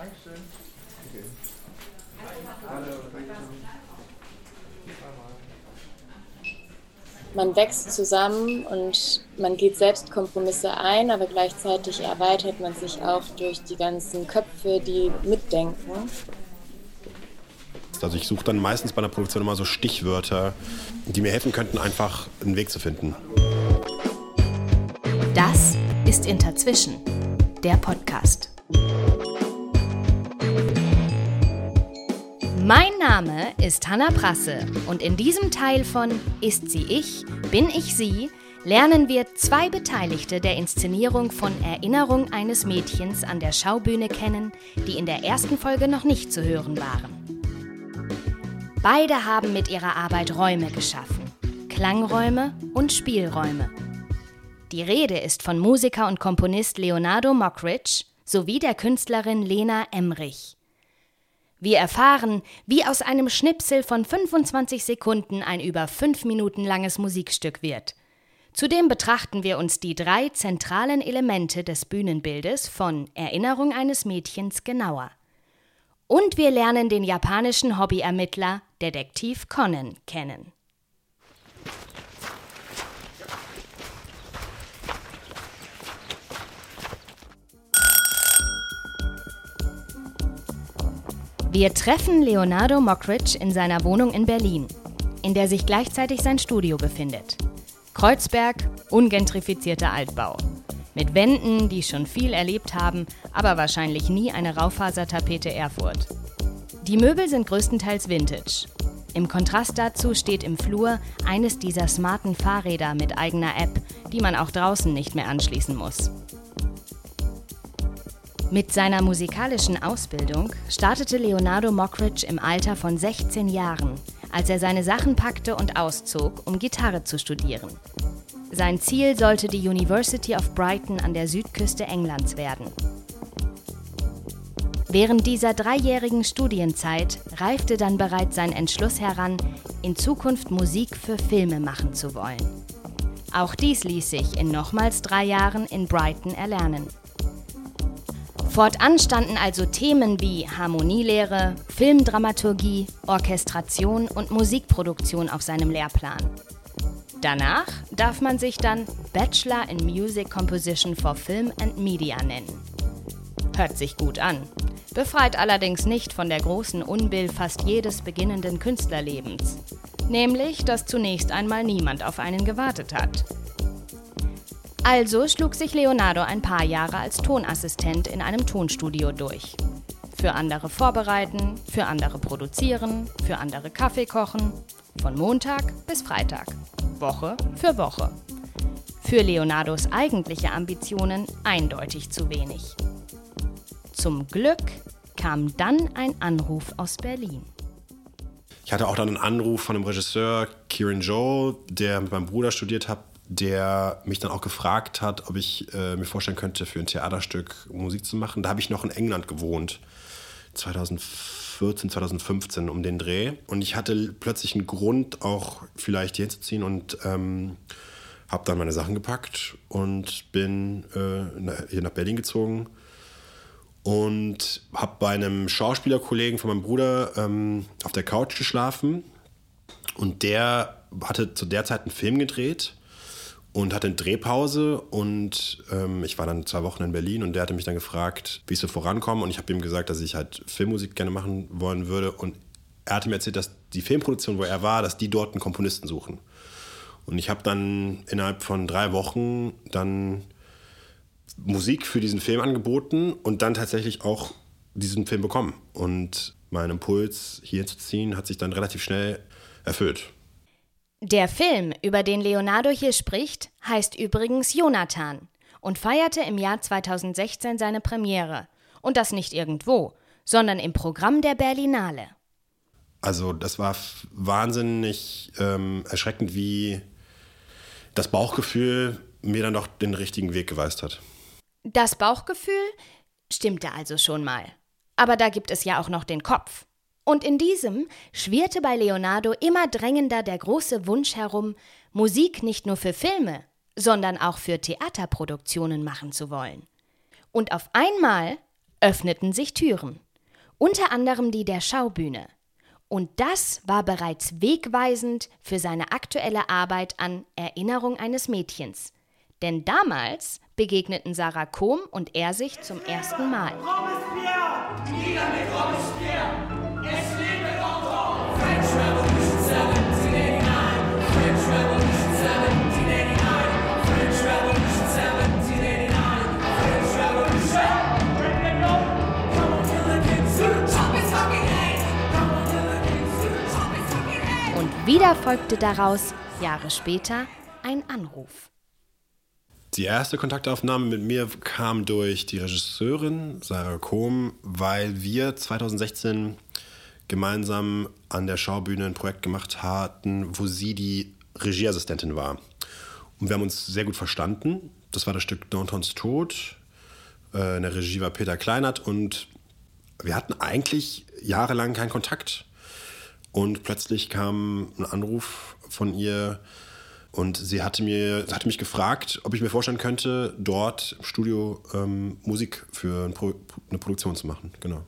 Dankeschön. Okay. Hallo, Man wächst zusammen und man geht selbst Kompromisse ein, aber gleichzeitig erweitert man sich auch durch die ganzen Köpfe, die mitdenken. Also ich suche dann meistens bei der Produktion immer so Stichwörter, die mir helfen könnten, einfach einen Weg zu finden. Das ist Interzwischen, der Podcast. Mein Name ist Hanna Prasse und in diesem Teil von Ist sie ich, bin ich sie lernen wir zwei Beteiligte der Inszenierung von Erinnerung eines Mädchens an der Schaubühne kennen, die in der ersten Folge noch nicht zu hören waren. Beide haben mit ihrer Arbeit Räume geschaffen, Klangräume und Spielräume. Die Rede ist von Musiker und Komponist Leonardo Mockridge sowie der Künstlerin Lena Emrich. Wir erfahren, wie aus einem Schnipsel von 25 Sekunden ein über fünf Minuten langes Musikstück wird. Zudem betrachten wir uns die drei zentralen Elemente des Bühnenbildes von Erinnerung eines Mädchens genauer. Und wir lernen den japanischen Hobbyermittler Detektiv Conan kennen. Wir treffen Leonardo Mockridge in seiner Wohnung in Berlin, in der sich gleichzeitig sein Studio befindet. Kreuzberg, ungentrifizierter Altbau. Mit Wänden, die schon viel erlebt haben, aber wahrscheinlich nie eine Raufasertapete Erfurt. Die Möbel sind größtenteils Vintage. Im Kontrast dazu steht im Flur eines dieser smarten Fahrräder mit eigener App, die man auch draußen nicht mehr anschließen muss. Mit seiner musikalischen Ausbildung startete Leonardo Mockridge im Alter von 16 Jahren, als er seine Sachen packte und auszog, um Gitarre zu studieren. Sein Ziel sollte die University of Brighton an der Südküste Englands werden. Während dieser dreijährigen Studienzeit reifte dann bereits sein Entschluss heran, in Zukunft Musik für Filme machen zu wollen. Auch dies ließ sich in nochmals drei Jahren in Brighton erlernen. Fortan standen also Themen wie Harmonielehre, Filmdramaturgie, Orchestration und Musikproduktion auf seinem Lehrplan. Danach darf man sich dann Bachelor in Music Composition for Film and Media nennen. Hört sich gut an, befreit allerdings nicht von der großen Unbill fast jedes beginnenden Künstlerlebens, nämlich dass zunächst einmal niemand auf einen gewartet hat. Also schlug sich Leonardo ein paar Jahre als Tonassistent in einem Tonstudio durch. Für andere vorbereiten, für andere produzieren, für andere Kaffee kochen. Von Montag bis Freitag. Woche für Woche. Für Leonardos eigentliche Ambitionen eindeutig zu wenig. Zum Glück kam dann ein Anruf aus Berlin. Ich hatte auch dann einen Anruf von dem Regisseur Kieran Joe, der mit meinem Bruder studiert hat, der mich dann auch gefragt hat, ob ich äh, mir vorstellen könnte, für ein Theaterstück Musik zu machen. Da habe ich noch in England gewohnt, 2014, 2015 um den Dreh. Und ich hatte plötzlich einen Grund, auch vielleicht hier hinzuziehen und ähm, habe dann meine Sachen gepackt und bin äh, hier nach Berlin gezogen und habe bei einem Schauspielerkollegen von meinem Bruder ähm, auf der Couch geschlafen. Und der hatte zu der Zeit einen Film gedreht und hatte eine Drehpause und ähm, ich war dann zwei Wochen in Berlin und der hatte mich dann gefragt, wie ich so vorankomme und ich habe ihm gesagt, dass ich halt Filmmusik gerne machen wollen würde und er hatte mir erzählt, dass die Filmproduktion, wo er war, dass die dort einen Komponisten suchen. Und ich habe dann innerhalb von drei Wochen dann Musik für diesen Film angeboten und dann tatsächlich auch diesen Film bekommen. Und mein Impuls, hier zu ziehen, hat sich dann relativ schnell erfüllt. Der Film, über den Leonardo hier spricht, heißt übrigens Jonathan und feierte im Jahr 2016 seine Premiere. Und das nicht irgendwo, sondern im Programm der Berlinale. Also das war wahnsinnig ähm, erschreckend, wie das Bauchgefühl mir dann doch den richtigen Weg geweist hat. Das Bauchgefühl stimmte also schon mal. Aber da gibt es ja auch noch den Kopf. Und in diesem schwirrte bei Leonardo immer drängender der große Wunsch herum, Musik nicht nur für Filme, sondern auch für Theaterproduktionen machen zu wollen. Und auf einmal öffneten sich Türen. Unter anderem die der Schaubühne. Und das war bereits wegweisend für seine aktuelle Arbeit an Erinnerung eines Mädchens. Denn damals begegneten Sarah Kohm und er sich zum ersten Mal. Robespierre! Nieder mit Robespierre! Wieder folgte daraus, Jahre später, ein Anruf. Die erste Kontaktaufnahme mit mir kam durch die Regisseurin Sarah Kohm, weil wir 2016 gemeinsam an der Schaubühne ein Projekt gemacht hatten, wo sie die Regieassistentin war. Und wir haben uns sehr gut verstanden. Das war das Stück Dantons Tod. Äh, in der Regie war Peter Kleinert und wir hatten eigentlich jahrelang keinen Kontakt. Und plötzlich kam ein Anruf von ihr, und sie hatte, mir, hatte mich gefragt, ob ich mir vorstellen könnte, dort im Studio ähm, Musik für ein Pro, eine Produktion zu machen. Genau.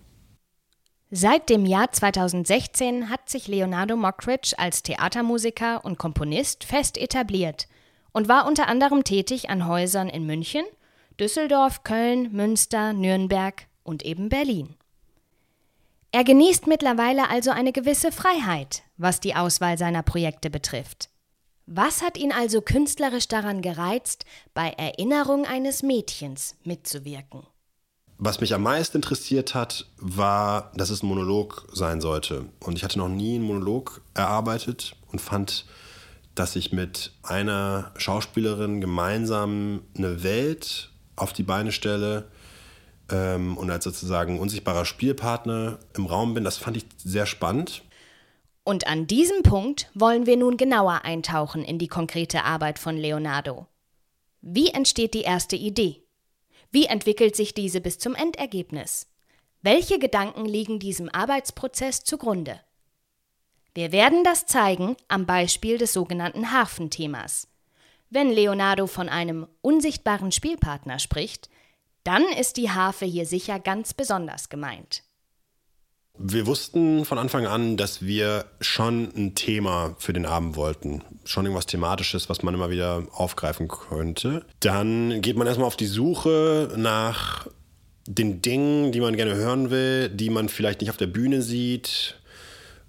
Seit dem Jahr 2016 hat sich Leonardo Mockridge als Theatermusiker und Komponist fest etabliert und war unter anderem tätig an Häusern in München, Düsseldorf, Köln, Münster, Nürnberg und eben Berlin. Er genießt mittlerweile also eine gewisse Freiheit, was die Auswahl seiner Projekte betrifft. Was hat ihn also künstlerisch daran gereizt, bei Erinnerung eines Mädchens mitzuwirken? Was mich am meisten interessiert hat, war, dass es ein Monolog sein sollte. Und ich hatte noch nie einen Monolog erarbeitet und fand, dass ich mit einer Schauspielerin gemeinsam eine Welt auf die Beine stelle ähm, und als sozusagen unsichtbarer Spielpartner im Raum bin. Das fand ich sehr spannend. Und an diesem Punkt wollen wir nun genauer eintauchen in die konkrete Arbeit von Leonardo. Wie entsteht die erste Idee? Wie entwickelt sich diese bis zum Endergebnis? Welche Gedanken liegen diesem Arbeitsprozess zugrunde? Wir werden das zeigen am Beispiel des sogenannten Harfenthemas. Wenn Leonardo von einem unsichtbaren Spielpartner spricht, dann ist die Harfe hier sicher ganz besonders gemeint. Wir wussten von Anfang an, dass wir schon ein Thema für den Abend wollten. Schon irgendwas Thematisches, was man immer wieder aufgreifen könnte. Dann geht man erstmal auf die Suche nach den Dingen, die man gerne hören will, die man vielleicht nicht auf der Bühne sieht.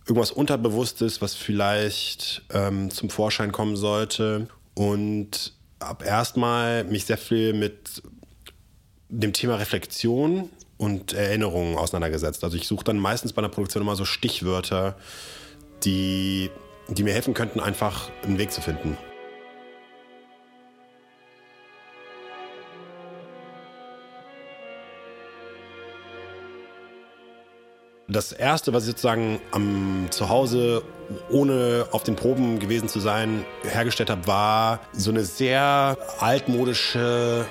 Irgendwas Unterbewusstes, was vielleicht ähm, zum Vorschein kommen sollte. Und habe erstmal mich sehr viel mit dem Thema Reflexion und Erinnerungen auseinandergesetzt. Also ich suche dann meistens bei einer Produktion immer so Stichwörter, die, die mir helfen könnten, einfach einen Weg zu finden. Das erste, was ich sozusagen am Zuhause, ohne auf den Proben gewesen zu sein, hergestellt habe, war so eine sehr altmodische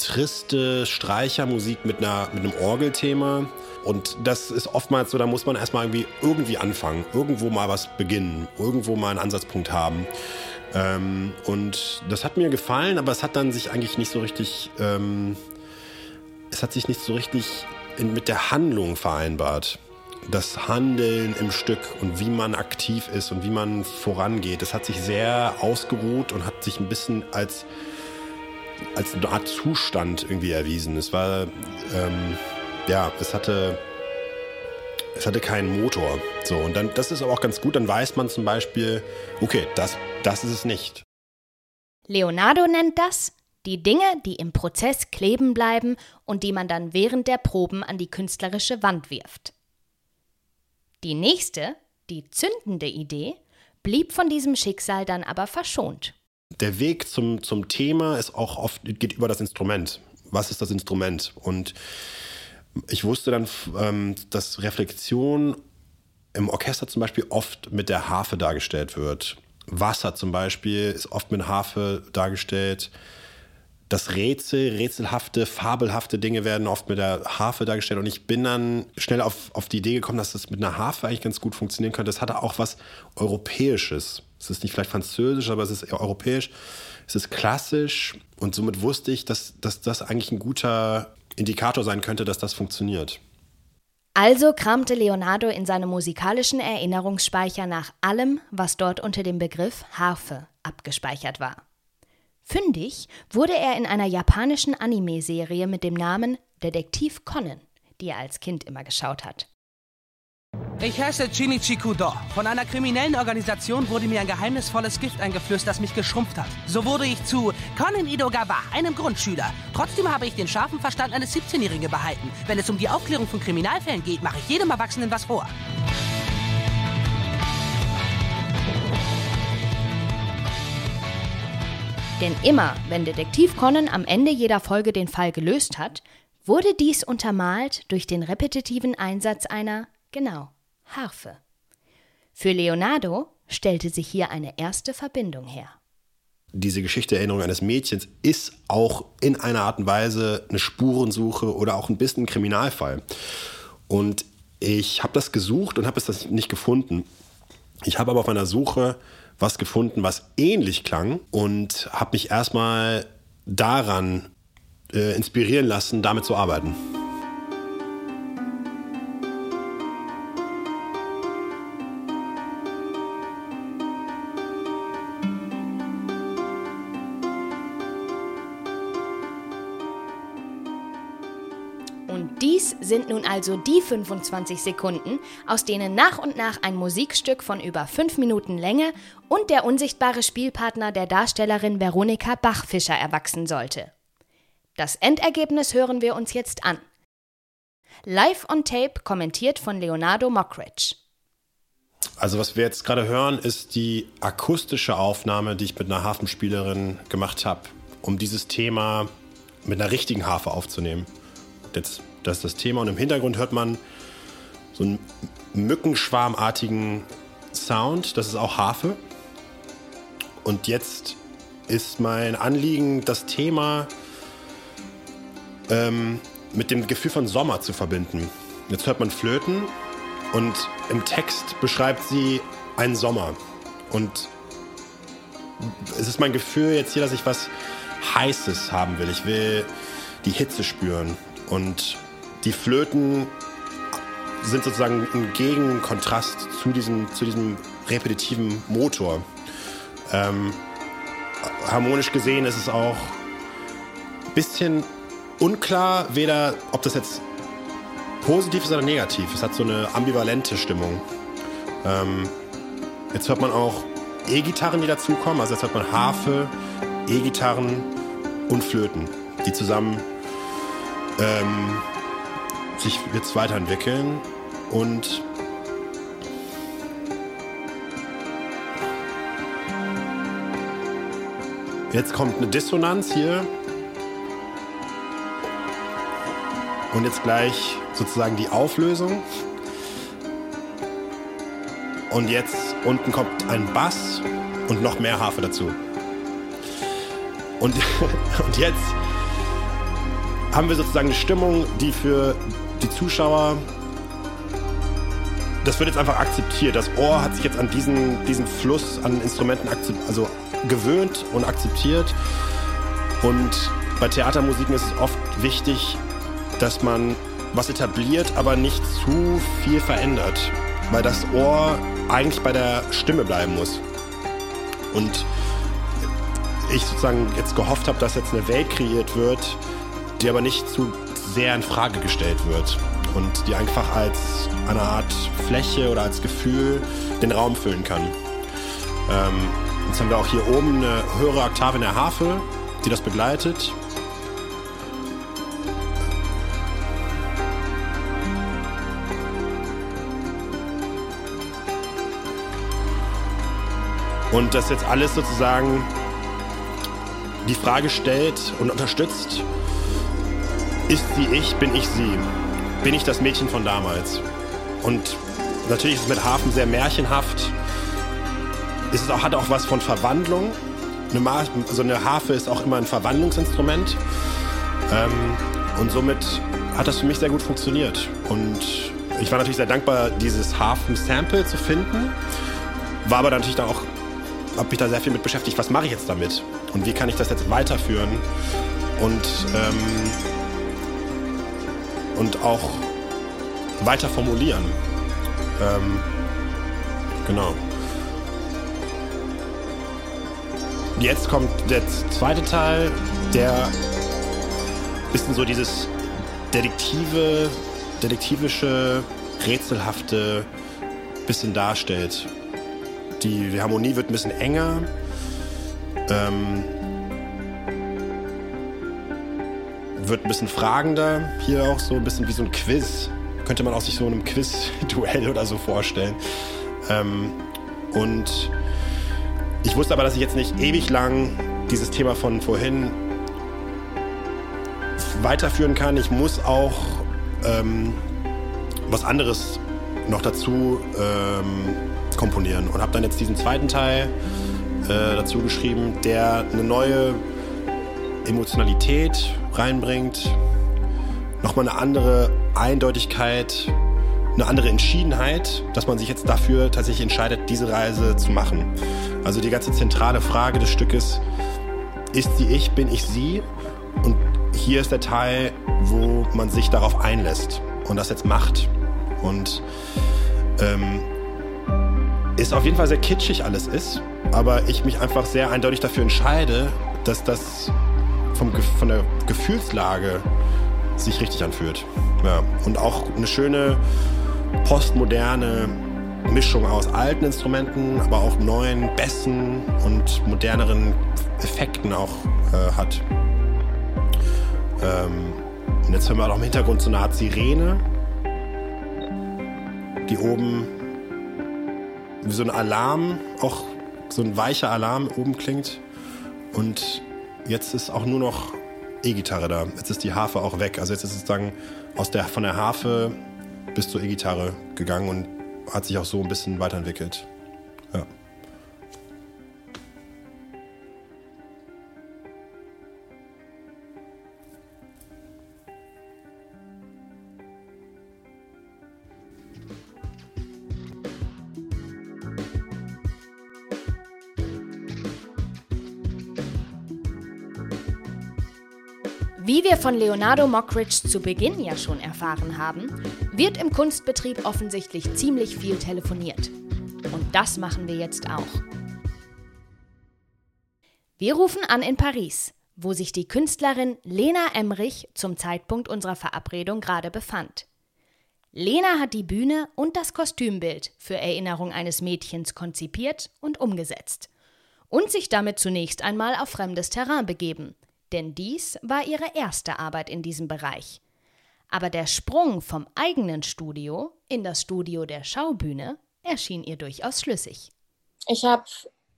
triste Streichermusik mit, einer, mit einem Orgelthema. Und das ist oftmals so, da muss man erstmal irgendwie, irgendwie anfangen, irgendwo mal was beginnen, irgendwo mal einen Ansatzpunkt haben. Ähm, und das hat mir gefallen, aber es hat dann sich eigentlich nicht so richtig, ähm, es hat sich nicht so richtig in, mit der Handlung vereinbart. Das Handeln im Stück und wie man aktiv ist und wie man vorangeht, das hat sich sehr ausgeruht und hat sich ein bisschen als als eine Art Zustand irgendwie erwiesen. Es war, ähm, ja, es hatte, es hatte keinen Motor. So, und dann, das ist aber auch ganz gut, dann weiß man zum Beispiel, okay, das, das ist es nicht. Leonardo nennt das die Dinge, die im Prozess kleben bleiben und die man dann während der Proben an die künstlerische Wand wirft. Die nächste, die zündende Idee, blieb von diesem Schicksal dann aber verschont der Weg zum, zum Thema ist auch oft, geht über das Instrument. Was ist das Instrument? Und ich wusste dann, ähm, dass Reflexion im Orchester zum Beispiel oft mit der Harfe dargestellt wird. Wasser zum Beispiel ist oft mit Harfe dargestellt. Das Rätsel, rätselhafte, fabelhafte Dinge werden oft mit der Harfe dargestellt. Und ich bin dann schnell auf, auf die Idee gekommen, dass das mit einer Harfe eigentlich ganz gut funktionieren könnte. Das hatte auch was Europäisches. Es ist nicht vielleicht französisch, aber es ist europäisch. Es ist klassisch und somit wusste ich, dass, dass das eigentlich ein guter Indikator sein könnte, dass das funktioniert. Also kramte Leonardo in seinem musikalischen Erinnerungsspeicher nach allem, was dort unter dem Begriff Harfe abgespeichert war. Fündig wurde er in einer japanischen Anime-Serie mit dem Namen Detektiv Conan, die er als Kind immer geschaut hat. Ich heiße Shinichi Kudo. Von einer kriminellen Organisation wurde mir ein geheimnisvolles Gift eingeflößt, das mich geschrumpft hat. So wurde ich zu Conan Idogawa, einem Grundschüler. Trotzdem habe ich den scharfen Verstand eines 17-Jährigen behalten. Wenn es um die Aufklärung von Kriminalfällen geht, mache ich jedem Erwachsenen was vor. Denn immer, wenn Detektiv Conan am Ende jeder Folge den Fall gelöst hat, wurde dies untermalt durch den repetitiven Einsatz einer, genau, Harfe. Für Leonardo stellte sich hier eine erste Verbindung her. Diese Geschichte Erinnerung eines Mädchens ist auch in einer Art und Weise eine Spurensuche oder auch ein bisschen ein Kriminalfall. Und ich habe das gesucht und habe es nicht gefunden. Ich habe aber auf meiner Suche was gefunden, was ähnlich klang und habe mich erstmal daran äh, inspirieren lassen, damit zu arbeiten. Dies sind nun also die 25 Sekunden, aus denen nach und nach ein Musikstück von über 5 Minuten Länge und der unsichtbare Spielpartner der Darstellerin Veronika Bachfischer erwachsen sollte. Das Endergebnis hören wir uns jetzt an. Live on Tape kommentiert von Leonardo Mockridge. Also was wir jetzt gerade hören, ist die akustische Aufnahme, die ich mit einer Hafenspielerin gemacht habe, um dieses Thema mit einer richtigen Harfe aufzunehmen. Jetzt, das ist das Thema und im Hintergrund hört man so einen mückenschwarmartigen Sound, das ist auch Harfe. Und jetzt ist mein Anliegen, das Thema ähm, mit dem Gefühl von Sommer zu verbinden. Jetzt hört man Flöten und im Text beschreibt sie einen Sommer. Und es ist mein Gefühl jetzt hier, dass ich was Heißes haben will. Ich will die Hitze spüren. Und die Flöten sind sozusagen ein Gegenkontrast zu diesem, zu diesem repetitiven Motor. Ähm, harmonisch gesehen ist es auch ein bisschen unklar, weder ob das jetzt positiv ist oder negativ. Es hat so eine ambivalente Stimmung. Ähm, jetzt hört man auch E-Gitarren, die dazukommen. Also jetzt hört man Harfe, E-Gitarren und Flöten, die zusammen ähm, sich jetzt weiterentwickeln und jetzt kommt eine Dissonanz hier. Und jetzt gleich sozusagen die Auflösung. Und jetzt unten kommt ein Bass und noch mehr Harfe dazu. Und, und jetzt haben wir sozusagen eine Stimmung, die für die Zuschauer, das wird jetzt einfach akzeptiert. Das Ohr hat sich jetzt an diesen, diesen Fluss an Instrumenten also gewöhnt und akzeptiert. Und bei Theatermusiken ist es oft wichtig, dass man was etabliert, aber nicht zu viel verändert, weil das Ohr eigentlich bei der Stimme bleiben muss. Und ich sozusagen jetzt gehofft habe, dass jetzt eine Welt kreiert wird, die aber nicht zu sehr in Frage gestellt wird und die einfach als eine Art Fläche oder als Gefühl den Raum füllen kann. Ähm, jetzt haben wir auch hier oben eine höhere Oktave in der Harfe, die das begleitet. Und das jetzt alles sozusagen die Frage stellt und unterstützt, ist sie ich, bin ich sie? Bin ich das Mädchen von damals? Und natürlich ist es mit Hafen sehr märchenhaft. Ist es auch, hat auch was von Verwandlung. Ma also eine Harfe ist auch immer ein Verwandlungsinstrument. Ähm, und somit hat das für mich sehr gut funktioniert. Und ich war natürlich sehr dankbar, dieses Hafen-Sample zu finden. War aber natürlich dann auch, habe mich da sehr viel mit beschäftigt, was mache ich jetzt damit? Und wie kann ich das jetzt weiterführen? Und ähm, und auch weiter formulieren. Ähm, genau. Jetzt kommt der zweite Teil, der bisschen so dieses Detektive, detektivische, rätselhafte bisschen darstellt. Die, die Harmonie wird ein bisschen enger. Ähm, wird ein bisschen fragender. Hier auch so ein bisschen wie so ein Quiz. Könnte man auch sich so in einem Quiz-Duell oder so vorstellen. Ähm, und ich wusste aber, dass ich jetzt nicht ewig lang dieses Thema von vorhin weiterführen kann. Ich muss auch ähm, was anderes noch dazu ähm, komponieren und habe dann jetzt diesen zweiten Teil äh, dazu geschrieben, der eine neue Emotionalität reinbringt, nochmal eine andere Eindeutigkeit, eine andere Entschiedenheit, dass man sich jetzt dafür tatsächlich entscheidet, diese Reise zu machen. Also die ganze zentrale Frage des Stückes, ist sie ich, bin ich sie? Und hier ist der Teil, wo man sich darauf einlässt und das jetzt macht. Und ähm, ist auf jeden Fall sehr kitschig alles ist, aber ich mich einfach sehr eindeutig dafür entscheide, dass das vom, von der Gefühlslage sich richtig anfühlt. Ja. Und auch eine schöne postmoderne Mischung aus alten Instrumenten, aber auch neuen Bässen und moderneren Effekten auch äh, hat. Ähm, und jetzt hören wir auch im Hintergrund so eine Art Sirene, die oben wie so ein Alarm, auch so ein weicher Alarm oben klingt. Und jetzt ist auch nur noch E-Gitarre da. Jetzt ist die Harfe auch weg. Also jetzt ist es sozusagen aus der, von der Harfe bis zur E-Gitarre gegangen und hat sich auch so ein bisschen weiterentwickelt. Ja. Wie wir von Leonardo Mockridge zu Beginn ja schon erfahren haben, wird im Kunstbetrieb offensichtlich ziemlich viel telefoniert. Und das machen wir jetzt auch. Wir rufen an in Paris, wo sich die Künstlerin Lena Emrich zum Zeitpunkt unserer Verabredung gerade befand. Lena hat die Bühne und das Kostümbild für Erinnerung eines Mädchens konzipiert und umgesetzt und sich damit zunächst einmal auf fremdes Terrain begeben – denn dies war ihre erste Arbeit in diesem Bereich. Aber der Sprung vom eigenen Studio in das Studio der Schaubühne erschien ihr durchaus schlüssig. Ich habe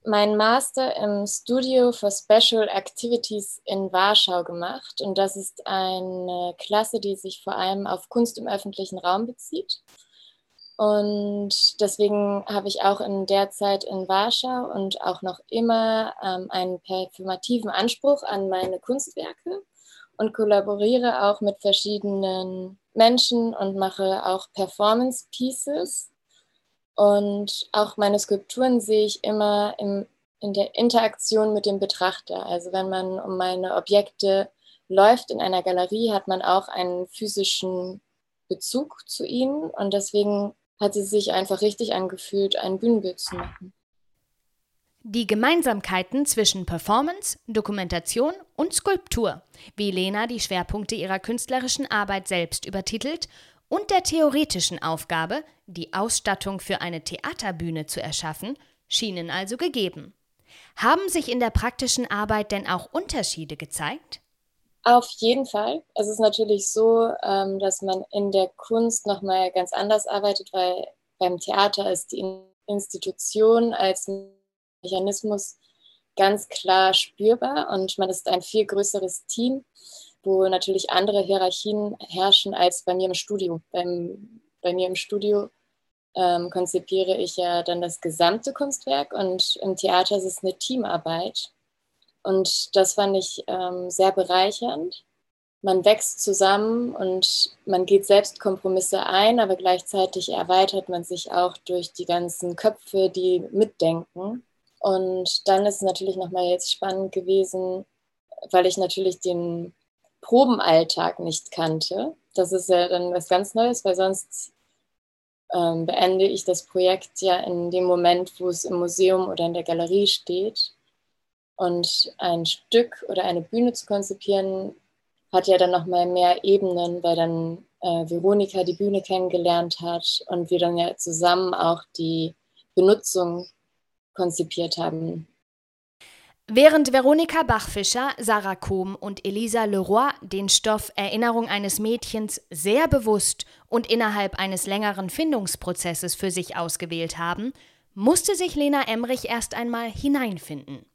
meinen Master im Studio for Special Activities in Warschau gemacht und das ist eine Klasse, die sich vor allem auf Kunst im öffentlichen Raum bezieht. Und deswegen habe ich auch in der Zeit in Warschau und auch noch immer ähm, einen performativen Anspruch an meine Kunstwerke und kollaboriere auch mit verschiedenen Menschen und mache auch Performance Pieces. Und auch meine Skulpturen sehe ich immer im, in der Interaktion mit dem Betrachter. Also wenn man um meine Objekte läuft in einer Galerie, hat man auch einen physischen Bezug zu ihnen. Und deswegen hat sie sich einfach richtig angefühlt, ein Bühnenbild zu machen. Die Gemeinsamkeiten zwischen Performance, Dokumentation und Skulptur, wie Lena die Schwerpunkte ihrer künstlerischen Arbeit selbst übertitelt, und der theoretischen Aufgabe, die Ausstattung für eine Theaterbühne zu erschaffen, schienen also gegeben. Haben sich in der praktischen Arbeit denn auch Unterschiede gezeigt? Auf jeden Fall. Es ist natürlich so, ähm, dass man in der Kunst nochmal ganz anders arbeitet, weil beim Theater ist die Institution als Mechanismus ganz klar spürbar und man ist ein viel größeres Team, wo natürlich andere Hierarchien herrschen als bei mir im Studio. Beim, bei mir im Studio ähm, konzipiere ich ja dann das gesamte Kunstwerk und im Theater ist es eine Teamarbeit. Und das fand ich ähm, sehr bereichernd. Man wächst zusammen und man geht selbst Kompromisse ein, aber gleichzeitig erweitert man sich auch durch die ganzen Köpfe, die mitdenken. Und dann ist es natürlich nochmal jetzt spannend gewesen, weil ich natürlich den Probenalltag nicht kannte. das ist ja dann was ganz Neues, weil sonst ähm, beende ich das Projekt ja in dem Moment, wo es im Museum oder in der Galerie steht. Und ein Stück oder eine Bühne zu konzipieren, hat ja dann nochmal mehr Ebenen, weil dann äh, Veronika die Bühne kennengelernt hat und wir dann ja zusammen auch die Benutzung konzipiert haben. Während Veronika Bachfischer, Sarah Kohm und Elisa Leroy den Stoff Erinnerung eines Mädchens sehr bewusst und innerhalb eines längeren Findungsprozesses für sich ausgewählt haben, musste sich Lena Emrich erst einmal hineinfinden.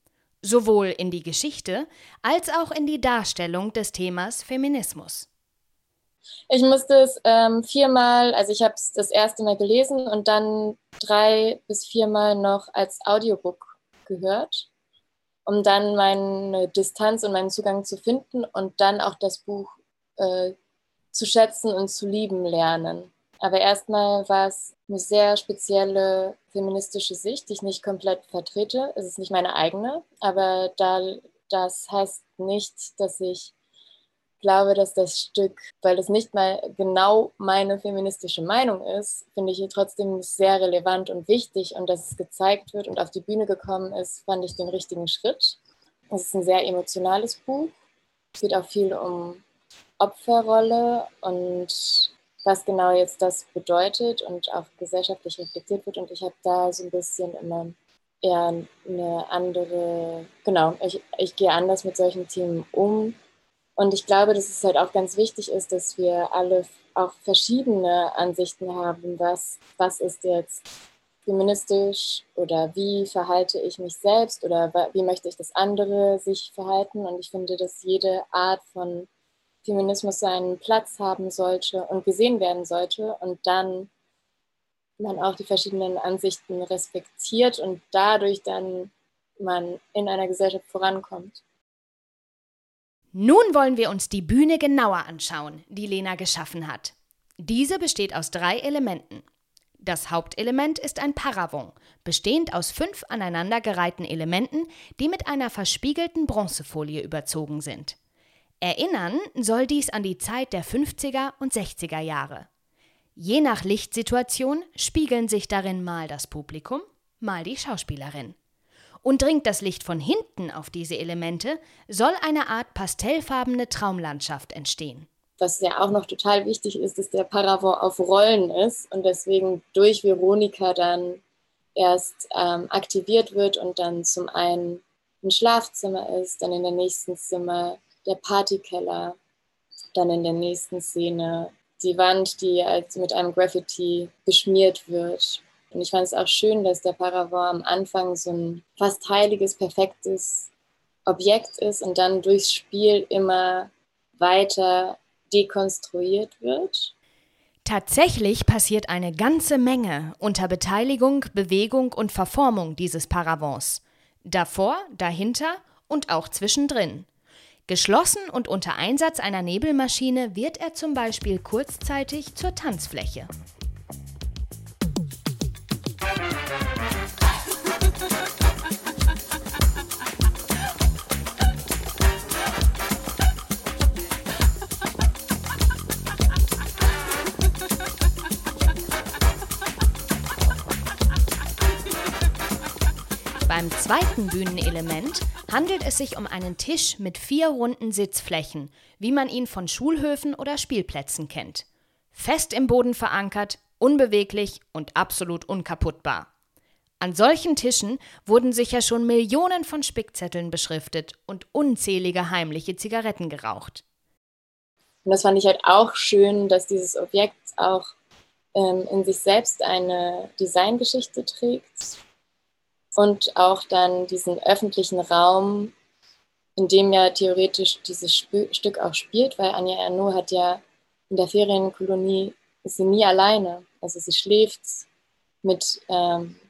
Sowohl in die Geschichte als auch in die Darstellung des Themas Feminismus. Ich musste es ähm, viermal, also ich habe es das erste Mal gelesen und dann drei bis viermal noch als Audiobook gehört um dann meine Distanz und meinen Zugang zu finden und dann auch das Buch äh, zu schätzen und zu lieben lernen. Aber erstmal war es eine sehr spezielle feministische Sicht, die ich nicht komplett vertrete. Es ist nicht meine eigene, aber da, das heißt nicht, dass ich glaube, dass das Stück, weil es nicht mal genau meine feministische Meinung ist, finde ich trotzdem sehr relevant und wichtig und dass es gezeigt wird und auf die Bühne gekommen ist, fand ich den richtigen Schritt. Es ist ein sehr emotionales Buch. Es geht auch viel um Opferrolle und was genau jetzt das bedeutet und auch gesellschaftlich reflektiert wird. Und ich habe da so ein bisschen immer eher eine andere, genau, ich, ich gehe anders mit solchen Themen um und ich glaube, dass es halt auch ganz wichtig ist, dass wir alle auch verschiedene Ansichten haben, was, was ist jetzt feministisch oder wie verhalte ich mich selbst oder wie möchte ich, dass andere sich verhalten. Und ich finde, dass jede Art von Feminismus seinen Platz haben sollte und gesehen werden sollte und dann man auch die verschiedenen Ansichten respektiert und dadurch dann man in einer Gesellschaft vorankommt. Nun wollen wir uns die Bühne genauer anschauen, die Lena geschaffen hat. Diese besteht aus drei Elementen. Das Hauptelement ist ein Paravent, bestehend aus fünf aneinandergereihten Elementen, die mit einer verspiegelten Bronzefolie überzogen sind. Erinnern soll dies an die Zeit der 50er und 60er Jahre. Je nach Lichtsituation spiegeln sich darin mal das Publikum, mal die Schauspielerin. Und dringt das Licht von hinten auf diese Elemente, soll eine Art pastellfarbene Traumlandschaft entstehen. Was ja auch noch total wichtig ist, dass der Paravent auf Rollen ist und deswegen durch Veronika dann erst ähm, aktiviert wird und dann zum einen ein Schlafzimmer ist, dann in der nächsten Zimmer der Partykeller, dann in der nächsten Szene die Wand, die als mit einem Graffiti beschmiert wird und ich fand es auch schön, dass der Paravent am Anfang so ein fast heiliges, perfektes Objekt ist und dann durchs Spiel immer weiter dekonstruiert wird. Tatsächlich passiert eine ganze Menge unter Beteiligung, Bewegung und Verformung dieses Paravents. Davor, dahinter und auch zwischendrin. Geschlossen und unter Einsatz einer Nebelmaschine wird er zum Beispiel kurzzeitig zur Tanzfläche. Zweiten Bühnenelement handelt es sich um einen Tisch mit vier runden Sitzflächen, wie man ihn von Schulhöfen oder Spielplätzen kennt. Fest im Boden verankert, unbeweglich und absolut unkaputtbar. An solchen Tischen wurden sicher schon Millionen von Spickzetteln beschriftet und unzählige heimliche Zigaretten geraucht. Und das fand ich halt auch schön, dass dieses Objekt auch ähm, in sich selbst eine Designgeschichte trägt und auch dann diesen öffentlichen Raum, in dem ja theoretisch dieses Sp Stück auch spielt, weil Anja Ernaux hat ja in der Ferienkolonie, ist sie nie alleine. Also sie schläft mit, ähm,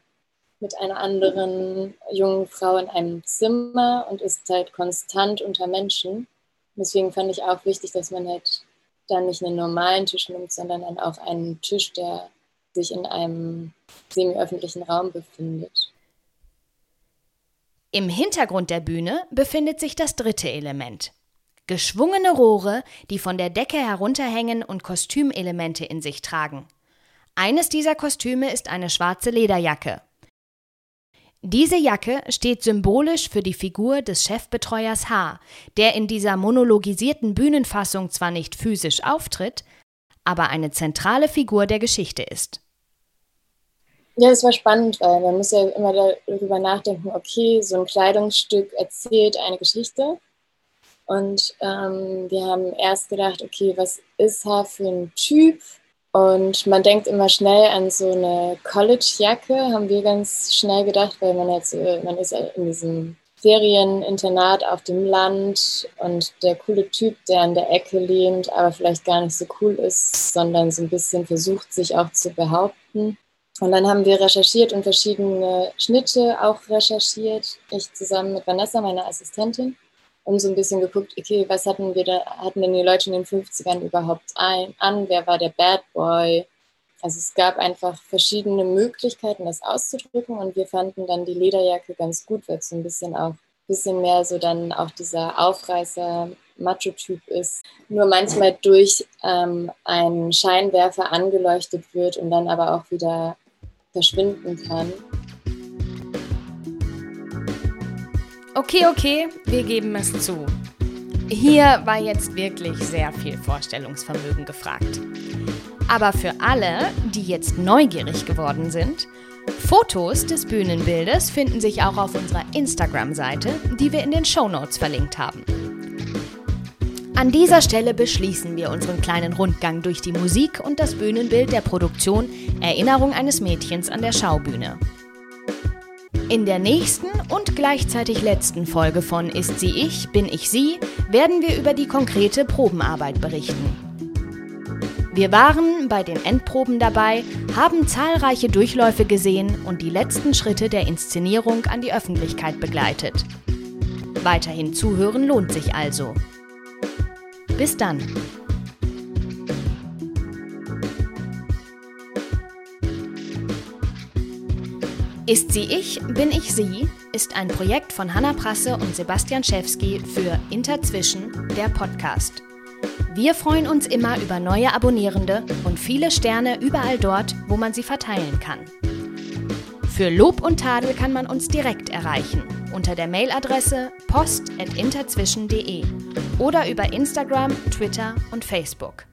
mit einer anderen jungen Frau in einem Zimmer und ist halt konstant unter Menschen. Deswegen fand ich auch wichtig, dass man halt dann nicht einen normalen Tisch nimmt, sondern dann auch einen Tisch, der sich in einem semi-öffentlichen Raum befindet. Im Hintergrund der Bühne befindet sich das dritte Element. Geschwungene Rohre, die von der Decke herunterhängen und Kostümelemente in sich tragen. Eines dieser Kostüme ist eine schwarze Lederjacke. Diese Jacke steht symbolisch für die Figur des Chefbetreuers H., der in dieser monologisierten Bühnenfassung zwar nicht physisch auftritt, aber eine zentrale Figur der Geschichte ist. Ja, es war spannend, weil man muss ja immer darüber nachdenken, okay, so ein Kleidungsstück erzählt eine Geschichte. Und ähm, wir haben erst gedacht, okay, was ist H für ein Typ? Und man denkt immer schnell an so eine College-Jacke, haben wir ganz schnell gedacht, weil man jetzt, man ist in diesem Ferieninternat auf dem Land und der coole Typ, der an der Ecke lehnt, aber vielleicht gar nicht so cool ist, sondern so ein bisschen versucht, sich auch zu behaupten. Und dann haben wir recherchiert und verschiedene Schnitte auch recherchiert. Ich zusammen mit Vanessa, meiner Assistentin, und so ein bisschen geguckt, okay, was hatten wir da, hatten denn die Leute in den 50ern überhaupt ein, an? Wer war der Bad Boy? Also es gab einfach verschiedene Möglichkeiten, das auszudrücken und wir fanden dann die Lederjacke ganz gut, weil es so ein bisschen auch bisschen mehr so dann auch dieser Aufreißer Macho-Typ ist, nur manchmal durch ähm, einen Scheinwerfer angeleuchtet wird und dann aber auch wieder verschwinden kann. Okay, okay, wir geben es zu. Hier war jetzt wirklich sehr viel Vorstellungsvermögen gefragt. Aber für alle, die jetzt neugierig geworden sind, Fotos des Bühnenbildes finden sich auch auf unserer Instagram-Seite, die wir in den Show Notes verlinkt haben. An dieser Stelle beschließen wir unseren kleinen Rundgang durch die Musik und das Bühnenbild der Produktion Erinnerung eines Mädchens an der Schaubühne. In der nächsten und gleichzeitig letzten Folge von Ist sie ich, bin ich sie, werden wir über die konkrete Probenarbeit berichten. Wir waren bei den Endproben dabei, haben zahlreiche Durchläufe gesehen und die letzten Schritte der Inszenierung an die Öffentlichkeit begleitet. Weiterhin zuhören lohnt sich also. Bis dann. Ist sie ich, bin ich sie ist ein Projekt von Hanna Prasse und Sebastian Schewski für Interzwischen, der Podcast. Wir freuen uns immer über neue Abonnierende und viele Sterne überall dort, wo man sie verteilen kann. Für Lob und Tadel kann man uns direkt erreichen unter der Mailadresse post.interzwischen.de oder über Instagram, Twitter und Facebook.